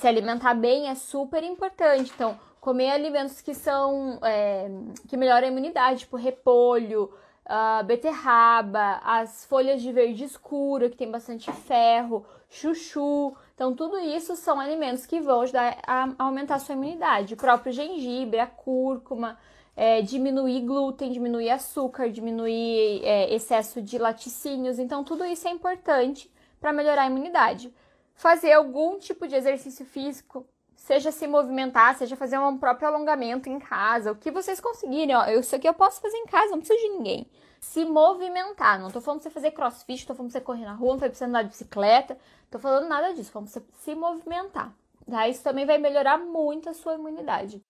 se alimentar bem é super importante. Então, comer alimentos que são é, que melhoram a imunidade, tipo repolho, uh, beterraba, as folhas de verde escuro, que tem bastante ferro, chuchu. Então, tudo isso são alimentos que vão ajudar a aumentar a sua imunidade. O próprio gengibre, a cúrcuma, é, diminuir glúten, diminuir açúcar, diminuir é, excesso de laticínios. Então, tudo isso é importante para melhorar a imunidade. Fazer algum tipo de exercício físico, seja se movimentar, seja fazer um próprio alongamento em casa, o que vocês conseguirem. Ó, isso aqui eu posso fazer em casa, não preciso de ninguém. Se movimentar, não tô falando pra você fazer crossfit, tô falando pra você correr na rua, não tô precisando andar de bicicleta, tô falando nada disso, falando pra você se movimentar. Tá? Isso também vai melhorar muito a sua imunidade.